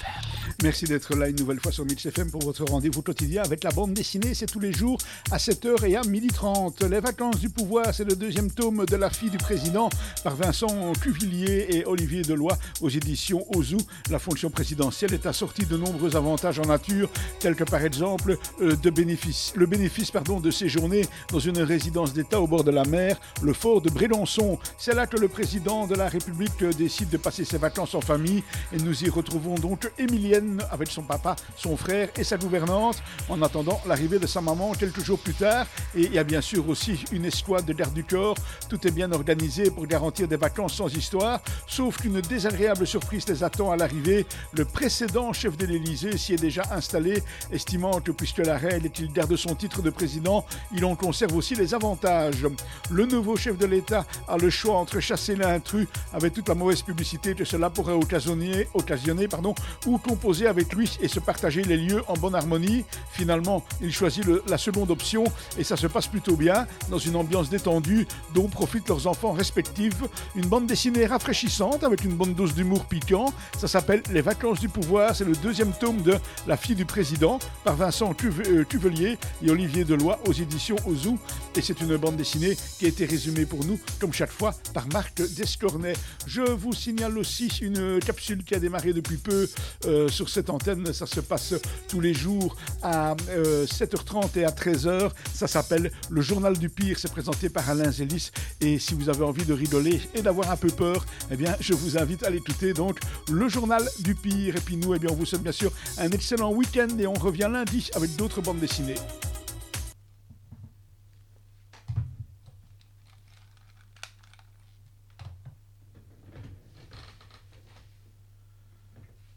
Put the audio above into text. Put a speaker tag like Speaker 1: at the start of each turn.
Speaker 1: family. Merci d'être là une nouvelle fois sur Mix FM pour votre rendez-vous quotidien avec la bande dessinée. C'est tous les jours à 7h et à 12h30. Les vacances du pouvoir, c'est le deuxième tome de La fille du président par Vincent Cuvillier et Olivier Deloy aux éditions Ozu. La fonction présidentielle est assortie de nombreux avantages en nature, tels que par exemple euh, le bénéfice de séjourner dans une résidence d'État au bord de la mer, le fort de Brélançon. C'est là que le président de la République décide de passer ses vacances en famille et nous y retrouvons donc Émilienne avec son papa, son frère et sa gouvernante, en attendant l'arrivée de sa maman quelques jours plus tard. Et il y a bien sûr aussi une escouade de garde du corps. Tout est bien organisé pour garantir des vacances sans histoire, sauf qu'une désagréable surprise les attend à l'arrivée. Le précédent chef de l'Élysée s'y est déjà installé, estimant que puisque la reine est qu'il garde son titre de président, il en conserve aussi les avantages. Le nouveau chef de l'État a le choix entre chasser l'intrus avec toute la mauvaise publicité que cela pourrait occasionner, ou composer avec lui et se partager les lieux en bonne harmonie. Finalement, il choisit la seconde option et ça se passe plutôt bien dans une ambiance détendue dont profitent leurs enfants respectifs. Une bande dessinée rafraîchissante avec une bonne dose d'humour piquant. Ça s'appelle Les vacances du pouvoir. C'est le deuxième tome de La fille du président par Vincent euh, Cuvelier et Olivier Deloy aux éditions Ozu. Et c'est une bande dessinée qui a été résumée pour nous, comme chaque fois, par Marc Descornet. Je vous signale aussi une capsule qui a démarré depuis peu euh, sur cette antenne. Ça se passe tous les jours à 7h30 euh, et à 13h. Ça s'appelle Le Journal du Pire. C'est présenté par Alain Zélis. Et si vous avez envie de rigoler et d'avoir un peu peur, eh bien, je vous invite à l'écouter. Donc, Le Journal du Pire. Et puis nous, eh bien, on vous souhaite bien sûr un excellent week-end et on revient lundi avec d'autres bandes dessinées.